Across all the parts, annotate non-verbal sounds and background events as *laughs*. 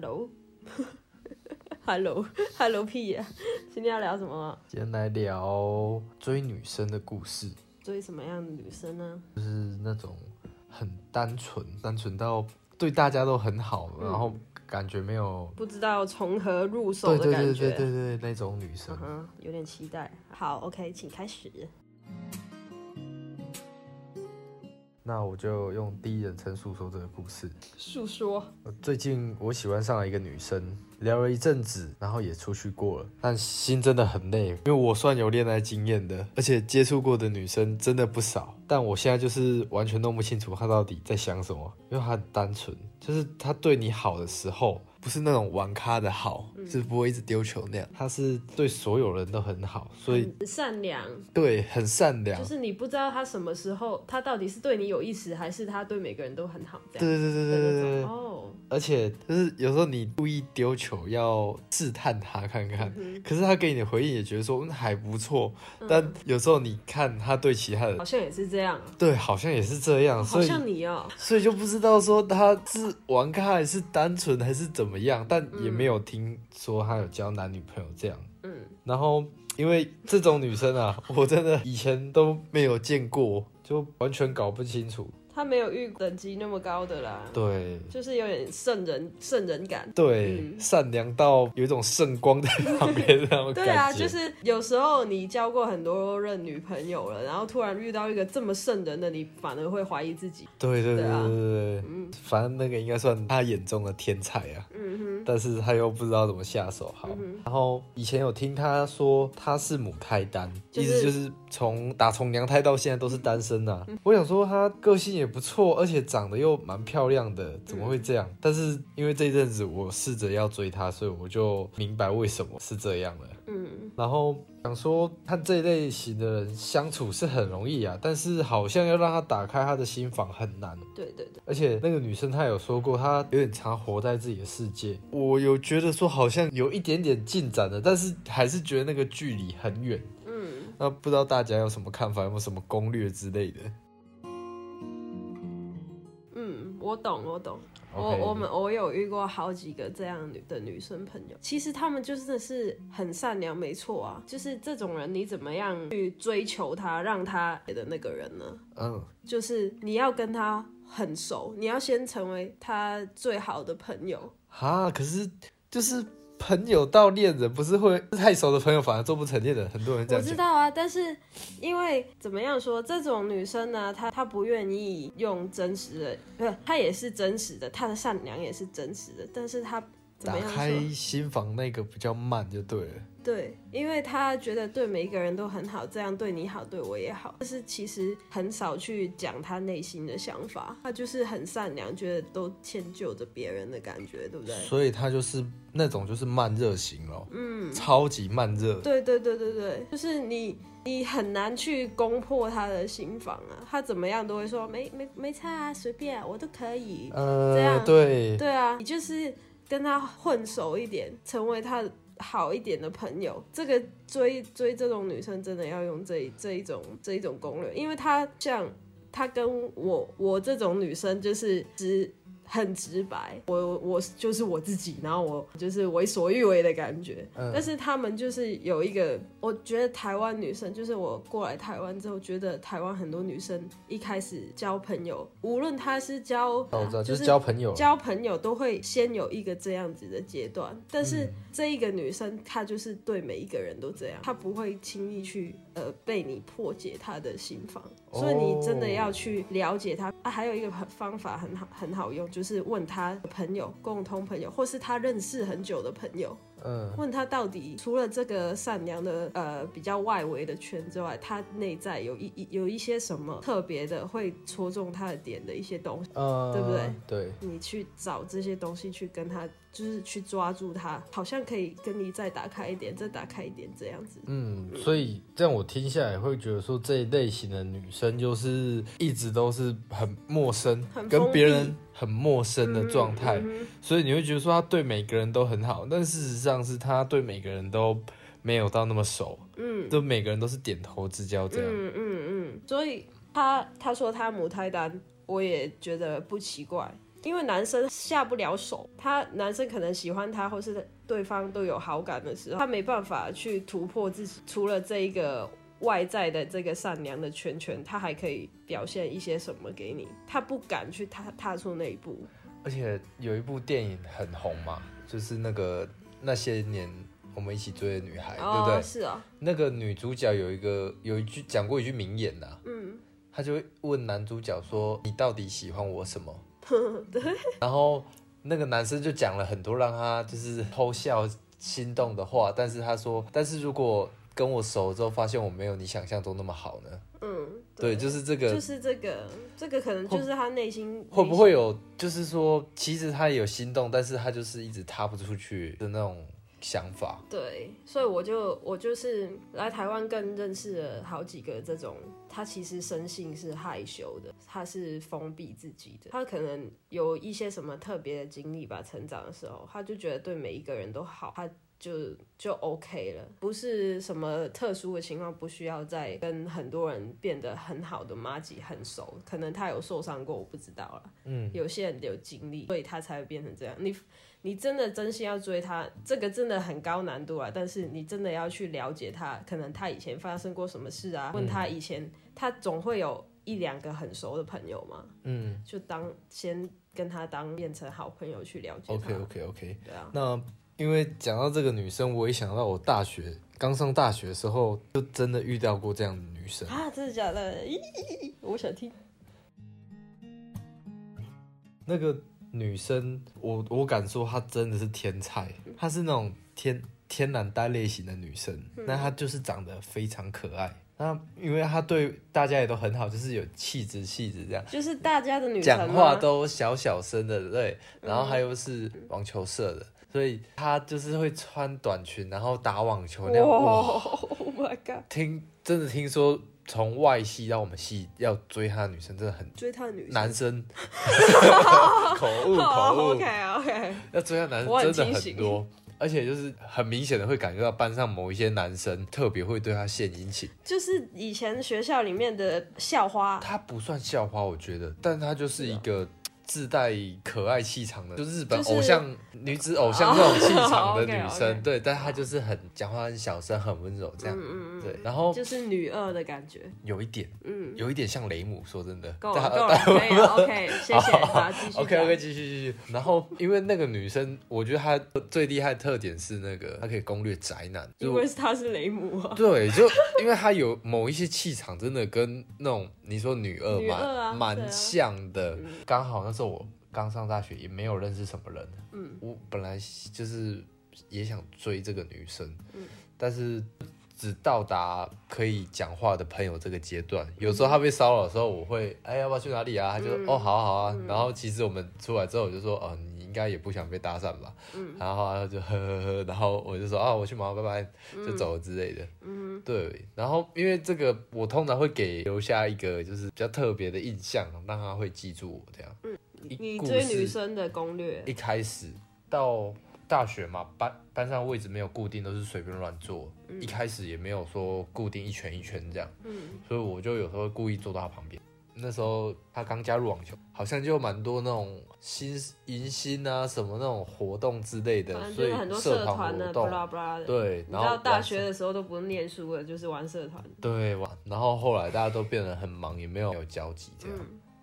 Hello，Hello，Hello *laughs* *laughs* 屁呀！今天要聊什么？今天来聊追女生的故事，追什么样的女生呢？就是那种很单纯，单纯到对大家都很好，然后感觉没有不知道从何入手的感觉。对对对对那种女生嗯。哼，有点期待。好，OK，请开始。那我就用第一人称诉说这个故事。诉说。呃最近我喜欢上了一个女生，聊了一阵子，然后也出去过了，但心真的很累，因为我算有恋爱经验的，而且接触过的女生真的不少，但我现在就是完全弄不清楚她到底在想什么，因为她很单纯，就是她对你好的时候，不是那种玩咖的好，就是不会一直丢球那样，他是对所有人都很好，所以很善良，对很善良。就，是你不知道他什么时候，他到底是对你有意思，还是他对每个人都很好这样。对对对对对对。哦，而且就是有时候你故意丢球要试探他看看，嗯可是他给你的回应也觉得说嗯还不错，但有时候你看他对其他人好像也是这样啊，对好像也是这样，好所以像你哦、所以就不知道说他是玩咖还是单纯还是怎么样，但也没有听说他有交男女朋友这样。嗯，然后因为这种女生啊，我真的以前都没有见过，就完全搞不清楚。他没有遇等级那么高的啦，对就是有点圣人圣人感。对，嗯善良到有一种圣光在旁边那种感觉。对啊，就是有时候你交过很多任女朋友了，然后突然遇到一个这么圣人的，你反而会怀疑自己。对对对对对啊对对，反正那个应该算他眼中的天才啊。嗯哼，但是他又不知道怎么下手好。然后以前有听他说他是母胎单，就是意思就是从打从娘胎到现在都是单身呐、嗯我想说他个性也不错，而且长得又蛮漂亮的，怎么会这样？但是因为这一阵子我试着要追她，所以我就明白为什么是这样了。嗯，然后想说和这一类型的人相处是很容易啊，但是好像要让他打开他的心房很难。对对对，而且那个女生她有说过，她有点常活在自己的世界。我有觉得说好像有一点点进展了，但是还是觉得那个距离很远。嗯，那不知道大家有什么看法，有没有什么攻略之类的？嗯，我懂，我懂。我我们我有遇过好几个这样女的女生朋友，其实她们就真的是很善良，没错啊。就是这种人，你怎么样去追求她，让她的那个人呢？嗯，就是你要跟他很熟，你要先成为他最好的朋友。哈，可是就是朋友到恋人，不是会太熟的朋友反而做不成恋人，很多人这我样我。知道啊，但是因为怎么样说，这种女生呢，她她不愿意用真实的，不是她也是真实的，她的善良也是真实的，但是她怎打么样开说？心房那个比较慢就对了。对，因为他觉得对每一个人都很好，这样对你好，对我也好，但是其实很少去讲他内心的想法，他就是很善良，觉得都迁就着别人的感觉，对不对？所以他就是那种就是慢热型咯，嗯，超级慢热。对对对对对，就是你你很难去攻破他的心房啊，他怎么样都会说没没没差啊，随便啊我都可以。这呃样，对，对啊，你就是跟他混熟一点，成为他好一点的朋友。这个追追这种女生真的要用这一这一种这一种攻略，因为她像她跟我我这种女生就是直。很直白，我我就是我自己，然后我就是为所欲为的感觉。嗯但是他们就是有一个，我觉得台湾女生，就是我过来台湾之后，觉得台湾很多女生一开始交朋友，无论她是交，就就是是交朋友。交朋友都会先有一个这样子的阶段，但是嗯这一个女生她就是对每一个人都这样，她不会轻易去呃被你破解她的心房，所以你真的要去了解她。啊，还有一个很方法很好很好用，就是问她的朋友、共同朋友，或是她认识很久的朋友，嗯，问他到底除了这个善良的呃比较外围的圈之外，他内在有一一有一些什么特别的会戳中他的点的一些东西。呃，对不对？对，你去找这些东西去跟他，就是去抓住他，好像可以跟你再打开一点，再打开一点这样子。嗯，所以这样我听下来会觉得说这一类型的女生就是一直都是很陌生很，跟别人很陌生的状态，所以你会觉得说他对每个人都很好，但事实上是他对每个人都没有到那么熟，嗯就每个人都是点头之交这样。嗯嗯嗯，所以他他说他母胎单，我也觉得不奇怪。因为男生下不了手，他男生可能喜欢他，或是对方都有好感的时候，他没办法去突破自己，除了这一个外在的这个善良的圈圈，他还可以表现一些什么给你？他不敢去踏踏出那一步。而且有一部电影很红嘛，就是那个那些年我们一起追的女孩，对不对？是啊。那个女主角有一个有一句讲过一句名言呐，嗯，她就会问男主角说：“你到底喜欢我什么？” *laughs* 对。然后那个男生就讲了很多让他就是偷笑心动的话，但是他说：“但是如果跟我熟之后发现我没有你想象中那么好呢？”嗯。对，就是这个，就是这个，这个可能就是他内心会不会有，就是说，其实他也有心动，但是他就是一直踏不出去的那种想法。对，所以我就我就是来台湾更认识了好几个这种，他其实生性是害羞的，他是封闭自己的，他可能有一些什么特别的经历吧，成长的时候，他就觉得对每一个人都好，他。就就 OK 了，不是什么特殊的情况，不需要再跟很多人变得很好的妈吉很熟，可能他有受伤过，我不知道了。嗯，有些人有经历，所以他才会变成这样。你你真的真心要追他，这个真的很高难度啊。但是你真的要去了解他，可能他以前发生过什么事啊？问他以前，他总会有一两个很熟的朋友嘛。嗯，就当先跟他当变成好朋友去了解。OK OK OK。对啊，那。因为讲到这个女生，我一想到我大学刚上大学的时候，就真的遇到过这样的女生啊！真的假的？我想听。那个女生，我我敢说她真的是天才，她是那种天天然呆类型的女生，那她就是长得非常可爱。那因为她对大家也都很好，就是有气质气质这样，就是大家的女讲话都小小声的，对，然后还有是网球社的。所以他就是会穿短裙，然后打网球那样。哇！Oh my god！听，真的听说从外系到我们系要追他的女生真的很追他的女生男生，口 *laughs* 误口误。OK OK。要追她男生真的很多，而且就是很明显的会感觉到班上某一些男生特别会对他献殷勤。就是以前学校里面的校花。他不算校花，我觉得，但他就是一个。自带可爱气场的，就日本偶像女子偶像这种气场的 *laughs* 女生，对，但她就是很讲话很小声，很温柔这样嗯，对，然后就是女二的感觉，有一点，嗯，有一点像雷姆，说真的，够了，够了，可以，OK，谢谢，好，继续，OK，OK，继续，继续。然后因为那个女生，我觉得她最厉害的特点是那个她可以攻略宅男，因为她是雷姆啊，对，就因为她有某一些气场，真的跟那种你说女二蛮蛮像的，刚好那时候。我刚上大学，也没有认识什么人。嗯，我本来就是也想追这个女生，嗯，但是只到达可以讲话的朋友这个阶段。有时候她被骚扰的时候，我会哎要不要去哪里啊？她就哦好啊好啊。然后其实我们出来之后，我就说哦你应该也不想被搭讪吧？嗯，然后他就呵呵呵，然后我就说啊我去忙，拜拜，就走了之类的。嗯，对。然后因为这个，我通常会给留下一个就是比较特别的印象，让他会记住我这样。嗯。你追女生的攻略，一开始到大学嘛，班班上位置没有固定，都是随便乱坐。一开始也没有说固定一圈一圈这样，嗯，所以我就有时候故意坐到他旁边。那时候他刚加入网球，好像就蛮多那种新迎新啊什么那种活动之类的，所以很多社团活动，对，然后大学的时候都不用念书了，就是玩社团。对，玩。然后后来大家都变得很忙，也没有有交集这样。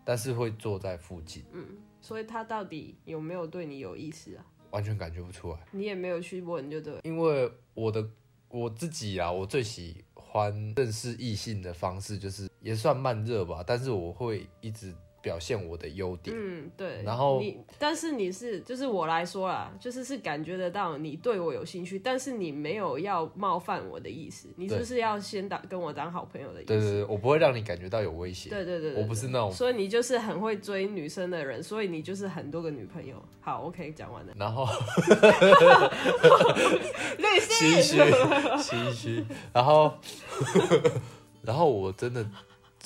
但是会坐在附近，嗯，所以他到底有没有对你有意思啊？完全感觉不出来，你也没有去问，就对。因为我的我自己啊，我最喜欢认识异性的方式，就是也算慢热吧，但是我会一直。表现我的优点，嗯，对。然后你，但是你是，就是我来说啦，就是是感觉得到你对我有兴趣，但是你没有要冒犯我的意思，你就是要先当跟我当好朋友的意思。对对对，我不会让你感觉到有威胁。对对对，我不是那种。所以你就是很会追女生的人，所以你就是很多个女朋友。好，OK，讲完了。然后，律师，心虚，心虚。然后，*laughs* 然后我真的。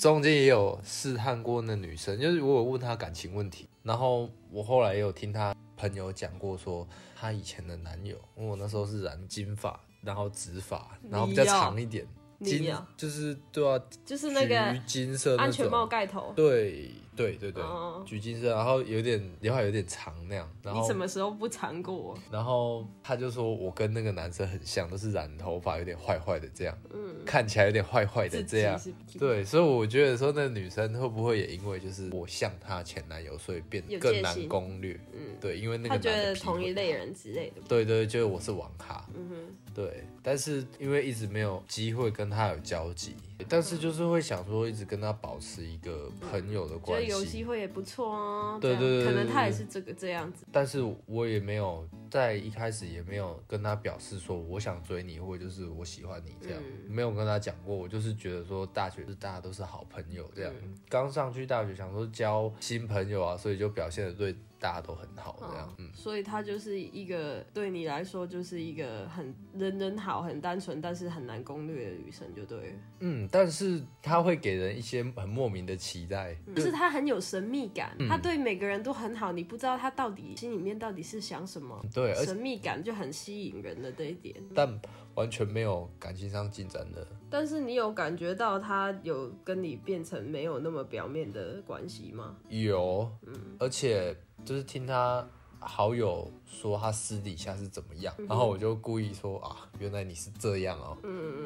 中间也有试探过那女生，就是我有问她感情问题，然后我后来也有听她朋友讲过，说她以前的男友，因为我那时候是染金发，然后直发，然后比较长一点，金就是对啊，就是那个金色安全帽盖头，对，对对对，哦橘金色，然后有点刘海有点长那样，然后你什么时候不尝过？然后他就说我跟那个男生很像，都是染头发，有点坏坏的这样，嗯，看起来有点坏坏的自这样。是对，所以我觉得说那个女生会不会也因为就是我像她前男友，所以变更难心攻略？嗯，对，因为那个他觉得男的劈腿同一类人之类的。对对，就是我是网咖，嗯哼，对，但是因为一直没有机会跟他有交集，但是就是会想说一直跟他保持一个朋友的觉得关有机系，会也不错哦。对对对可能他也是这个这样子。但是我也没有在一开始也没有跟他表示说我想追你，或者就是我喜欢你这样，嗯没有跟他讲过，我就是觉得说大学是大家都是好朋友这样，嗯刚上去大学想说交新朋友啊，所以就表现的对大家都很好这样，嗯。所以他就是一个对你来说就是一个很人人好、很单纯，但是很难攻略的女生，就对了。嗯，但是他会给人一些很莫名的期待，就是他很有神秘感，嗯他对每个人都很好，你不知道他到底心里面到底是想什么。对，神秘感就很吸引人的这一点，但完全没有感情上进展的。但是你有感觉到他有跟你变成没有那么表面的关系吗？有，而且就是听他好友说他私底下是怎么样，然后我就故意说啊，原来你是这样哦、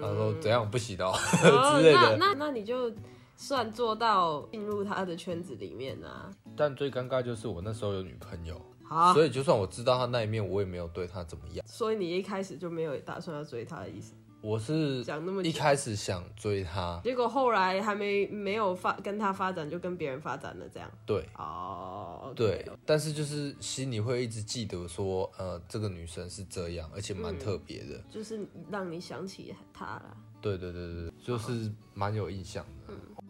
他说怎样不行哦、哦 *laughs* 之类的。那那那你就算做到进入他的圈子里面啊。但最尴尬就是我那时候有女朋友，好，所以就算我知道他那一面，我也没有对他怎么样。所以你一开始就没有打算要追他的意思，我是讲那么一开始想追他，结果后来还没没有发跟他发展，就跟别人发展了这样。对哦对，但是就是心里会一直记得说，呃，这个女生是这样，而且蛮特别的。就是让你想起她了。对对对对，就是蛮有印象的。你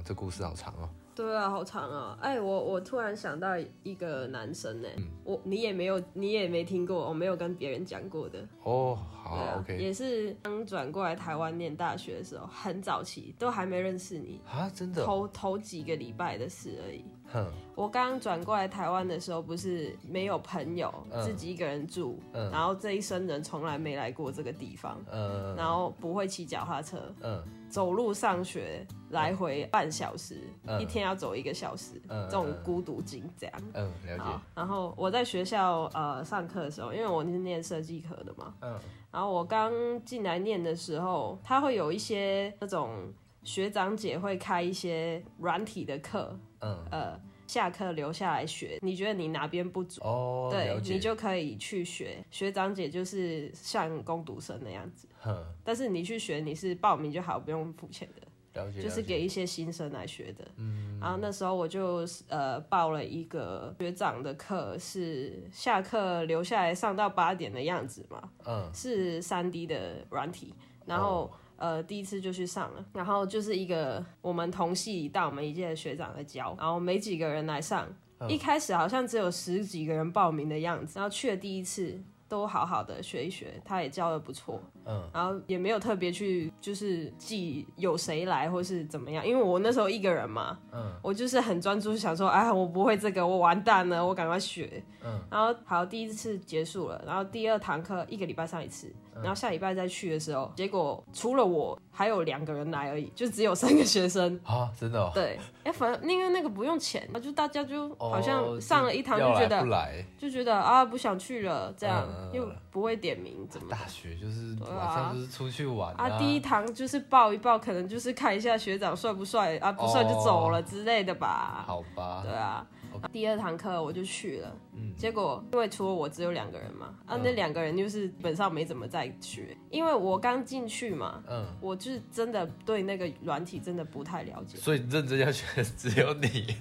哇，这故事好长哦。对啊，好长啊！哎，我我突然想到一个男生呢，我你也没有你也没听过，我没有跟别人讲过的。哦，好啊 o k 也是刚转过来台湾念大学的时候，很早期，都还没认识你，啊，真的哦，头头几个礼拜的事而已。哼，我刚转过来台湾的时候，不是没有朋友，嗯。自己一个人住，嗯。然后这一生人从来没来过这个地方，嗯。然后不会骑脚踏车，嗯。走路上学来回半小时，嗯。一天要走一个小时，嗯这种孤独精这样。嗯，了解，，然后我在学校呃上课的时候，因为我是念设计科的嘛，嗯。然后我刚进来念的时候，他会有一些那种学长姐会开一些软体的课，嗯，呃，下课留下来学。你觉得你哪边不足？哦，对，你就可以去学。学长姐就是像攻读生那样子，哼，但是你去学，你是报名就好，不用付钱的。了解，就是给一些新生来学的。嗯，然后那时候我就呃报了一个学长的课，是下课留下来上到八点的样子嘛，嗯是三 D 的软体，然后。呃，第一次就去上了，然后就是一个我们同系到我们一届的学长在教，然后没几个人来上，一开始好像只有十几个人报名的样子，然后去了第一次都好好的学一学，他也教的不错，嗯，然后也没有特别去就是记有谁来或是怎么样，因为我那时候一个人嘛，嗯，我就是很专注想说，哎，我不会这个，我完蛋了，我赶快学，嗯，然后好，第一次结束了，然后第二堂课一个礼拜上一次，嗯然后下礼拜再去的时候，结果除了我还有两个人来而已，就只有三个学生。啊，真的哦，对，哎，反正因为那个不用钱，就大家就好像哦上了一堂就觉得不来，就觉得啊不想去了，这样、又不会点名怎么的大学就是啊。晚上就是出去玩啊，第一堂就是抱一抱，可能就是看一下学长帅不帅啊，不帅就走了之类的吧。好吧。对，啊。第二堂课我就去了，嗯。结果因为除了我只有两个人嘛，啊，那两个人就是基本上没怎么在学，因为我刚进去嘛，嗯，我就是真的对那个软体真的不太了解，所以认真要学的只有你。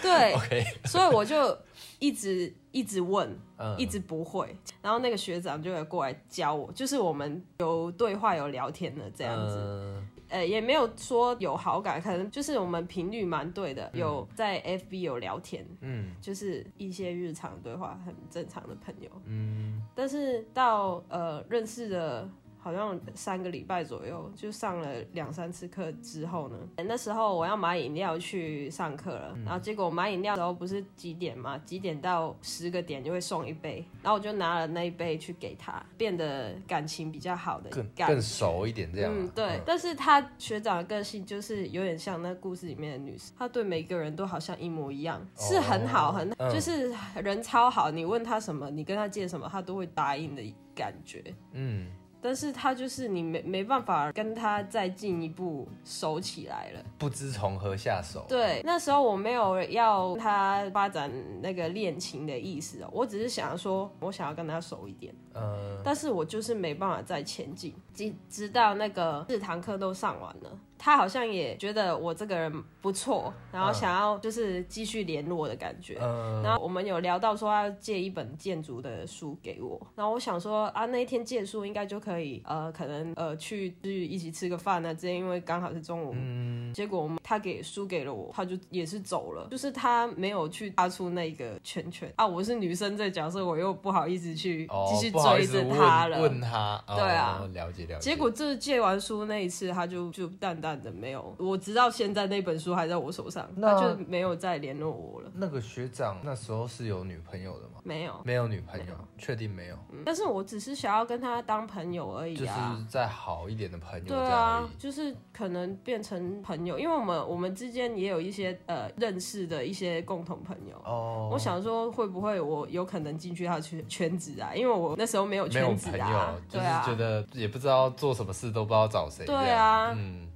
对，，*laughs* OK，所以我就一直一直问，嗯，一直不会，然后那个学长就会过来教我，就是我们有对话有聊天的这样子，嗯呃，也没有说有好感，可能就是我们频率蛮对的，有在 FB 有聊天，嗯就是一些日常对话，很正常的朋友。嗯但是到呃认识了好好像三个礼拜左右，就上了两三次课之后呢，那时候我要买饮料去上课了，然后结果我买饮料的时候不是几点嘛？几点到十个点就会送一杯，然后我就拿了那一杯去给他，变得感情比较好的更更熟一点这样啊。嗯，对，但是他学长的个性就是有点像那故事里面的女生，她对每个人都好像一模一样，是很好很，嗯就是人超好，你问他什么，你跟他借什么，他都会答应的感觉。嗯，但是他就是你没没办法跟他再进一步熟起来了。不知从何下手。对，那时候我没有要他发展那个恋情的意思哦，我只是想说，我想要跟他熟一点。呃，但是我就是没办法再前进，直直到那个四堂课都上完了，他好像也觉得我这个人不错，然后想要就是继续联络的感觉。嗯，然后我们有聊到说要借一本建筑的书给我，然后我想说啊，那一天借书应该就可以，呃，可能呃去去一起吃个饭啊，之前，因为刚好是中午。嗯，结果他给书给了我，他就也是走了，就是他没有去踏出那个圈圈啊。我是女生这角色，我又不好意思去哦继续追着他了。问他，哦对啊了解了解。结果这借完书那一次，他就就淡淡的没有，我直到现在那本书还在我手上，那他就没有再联络我了，那个学长那时候是有女朋友的吗？没有。没有女朋友，确定没有？嗯但是我只是想要跟他当朋友而已就是啊。再好一点的朋友这对啊已。，就是可能变成朋友，因为我们我们之间也有一些呃认识的一些共同朋友。哦，我想说会不会我有可能进去他的圈圈子啊？因为我那时候没有没有圈子朋友啊，，就是觉得也不知道做什么事，都不知道找谁。对啊嗯，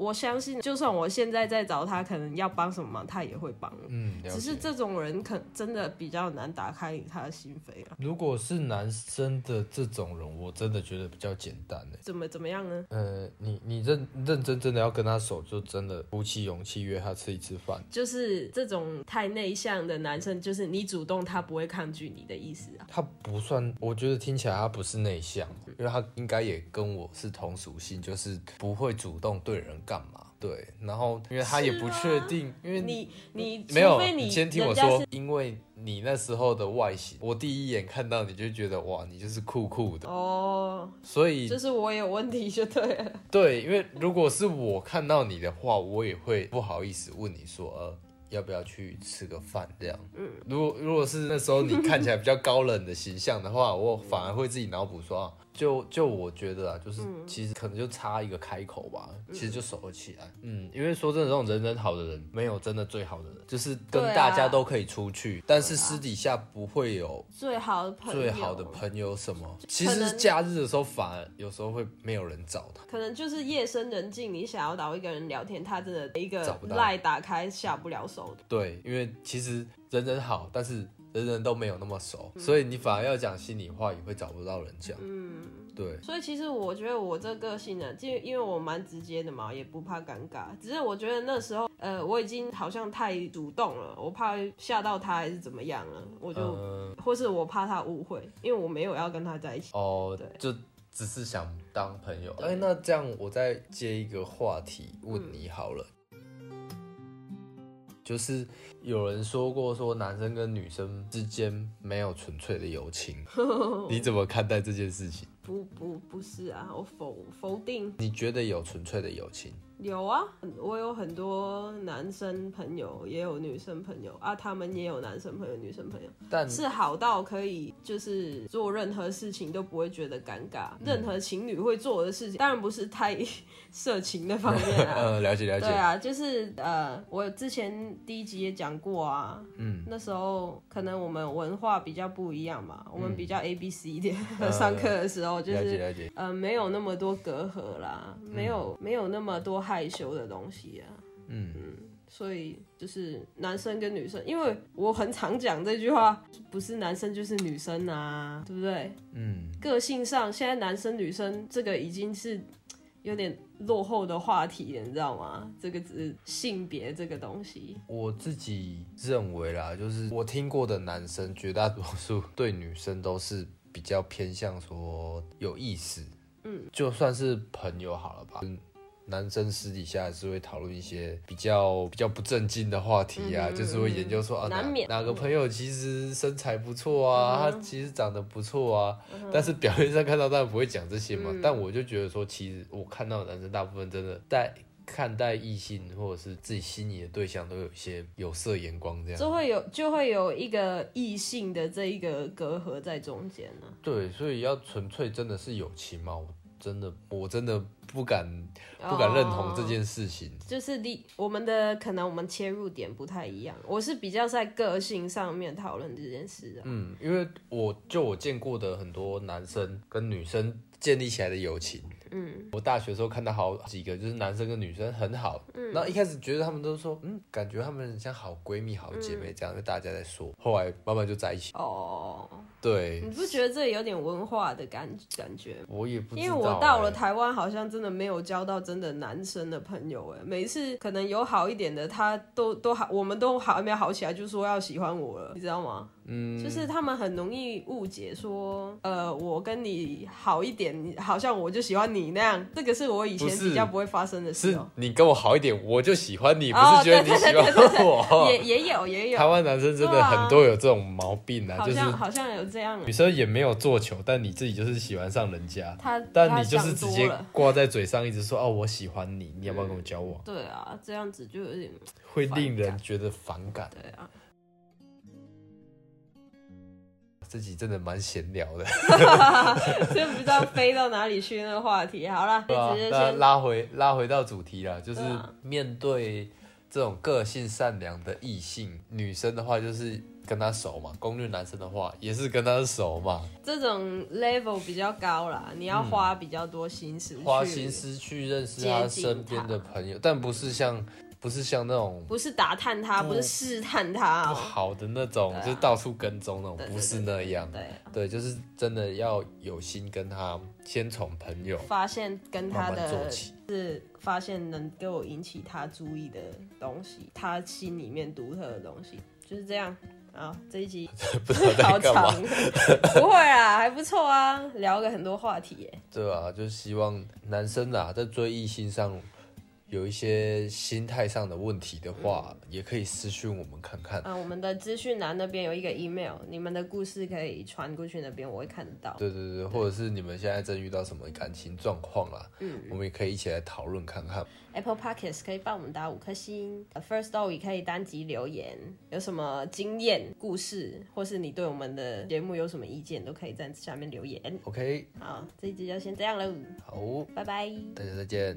我相信，就算我现在在找他，可能要帮什么忙，他也会帮。嗯，只是这种人可真的比较难打开他的心扉啊。如果是男生的这种人，我真的觉得比较简单诶。怎么怎么样呢？呃，你你认认真真的要跟他熟，就真的鼓起勇气约他吃一次饭。就是这种太内向的男生，就是你主动，他不会抗拒你的意思啊。他不算，我觉得听起来他不是内向，因为他应该也跟我是同属性，就是不会主动对人干嘛。对，然后因为他也不确定，因为你你没有，你先听我说因为你那时候的外形，我第一眼看到你就觉得哇，你就是酷酷的，哦，所以就是我有问题就对了。对，因为如果是我看到你的话，我也会不好意思问你说，呃，要不要去吃个饭这样。嗯，如果如果是那时候你看起来比较高冷的形象的话，我反而会自己脑补说，啊，就就我觉得啊，就是其实可能就差一个开口吧，其实就熟了起来。嗯，因为说真的，这种人人好的人，没有真的最好的人，就是跟大家都可以出去，但是私底下不会有最好的朋友，最好的朋友什么。其实假日的时候，反而有时候会没有人找他。可能就是夜深人静，你想要找一个人聊天，他真的一个赖打开下不了手的。对，因为其实人人好，但是人人都没有那么熟，所以你反而要讲心里话，也会找不到人讲。嗯，对，所以其实我觉得我这个性呢，就因为我蛮直接的嘛，也不怕尴尬。只是我觉得那时候，呃，我已经好像太主动了，我怕吓到他还是怎么样了，我就，嗯，或是我怕他误会，因为我没有要跟他在一起。哦对，就只是想当朋友。哎，那这样我再接一个话题问你好了，就是有人说过，说男生跟女生之间没有纯粹的友情，*laughs* 你怎么看待这件事情？不不不是啊，我否否定你觉得有纯粹的友情？有啊，我有很多男生朋友，也有女生朋友啊，他们也有男生朋友、女生朋友，但是好到可以就是做任何事情都不会觉得尴尬，任何情侣会做的事情，当然不是太色情的方面啊。呃，了解了解。对啊，就是呃，我之前第一集也讲过啊，嗯，那时候可能我们文化比较不一样嘛，我们比较 A B C 一点，呃 *laughs* 上课的时候就是了解没有那么多隔阂啦，没有、没有那么多害羞的东西啊，嗯所以就是男生跟女生，因为我很常讲这句话，不是男生就是女生啊，对不对？嗯，个性上，现在男生女生这个已经是有点落后的话题了，你知道吗？这个只是性别这个东西，我自己认为啦，就是我听过的男生，绝大多数对女生都是比较偏向说有意思。嗯，就算是朋友好了吧，嗯男生私底下还是会讨论一些比较比较不正经的话题啊，就是会研究说啊哪个朋友其实身材不错啊，嗯他其实长得不错啊，但是表面上看到当然不会讲这些嘛。嗯但我就觉得说，其实我看到的男生大部分真的在看待异性或者是自己心仪的对象，都有一些有色眼光这样。就会有就会有一个异性的这一个隔阂在中间呢、对，所以要纯粹真的是友情嘛，我真的我真的不敢不敢认同这件事情。就是你我们的可能我们切入点不太一样，我是比较在个性上面讨论这件事的。嗯，因为我就我见过的很多男生跟女生建立起来的友情，嗯，我大学的时候看到好几个，就是男生跟女生很好，嗯，然后一开始觉得他们都说，嗯，感觉他们很像好闺蜜、好姐妹这样，就大家在说，后来慢慢就在一起。哦，对。你，不觉得这有点文化的感感觉？我也不知道、因为我到了欸台湾，好像真的没有交到真的男生的朋友哎，每次可能有好一点的，他都都好，我们都还没有好起来，就说要喜欢我了，你知道吗？嗯，就是他们很容易误解说，呃，我跟你好一点，你好像我就喜欢你那样，这个是我以前比较不会发生的事是哦、你跟我好一点，我就喜欢你，不哦是觉得你喜欢我。也也有也有，台湾男生真的很多有这种毛病啊，好就是像好像有这样女，生也没有做球，但你自己就是喜欢上人家，他但你就是直接挂在嘴上，一直说哦我喜欢你，你要不要跟我交往？对啊，这样子就有点会令人觉得反感。对啊。这集真的蛮闲聊的，*laughs* 就不知道飞到哪里去那个话题。好了，啊直接，那先拉回拉回到主题啦，就是面对这种个性善良的异性，女生的话就是跟他熟嘛，攻略男生的话也是跟他熟嘛，这种 level 比较高啦，你要花比较多心思，花心，思去认识他身边的朋友，但不是像不是像那种不是打探他，不不是试探他不哦。好的那种，啊就是到处跟踪那种不是那样。对，对，就是真的要有心跟他先从朋友发现跟他的起。是发现能给我引起他注意的东西，他心里面独特的东西，就是这样。啊，这一集 *laughs* 不知道好在 *laughs* 干嘛长，，*laughs* 不会啊，还不错啊，聊了很多话题耶。对啊，就希望男生啊，在追异性上有一些心态上的问题的话，也可以私讯我们看看。啊，我们的资讯栏那边有一个 email，你们的故事可以传过去那边，我会看得到。对对对，或者是你们现在正遇到什么感情状况啦，嗯我们也可以一起来讨论看看。Apple Podcasts 可以帮我们打五颗星呃，First Story 可以单集留言，有什么经验故事，或是你对我们的节目有什么意见，都可以在下面留言。OK，好，这一集就先这样喽，好，拜拜。大家再见。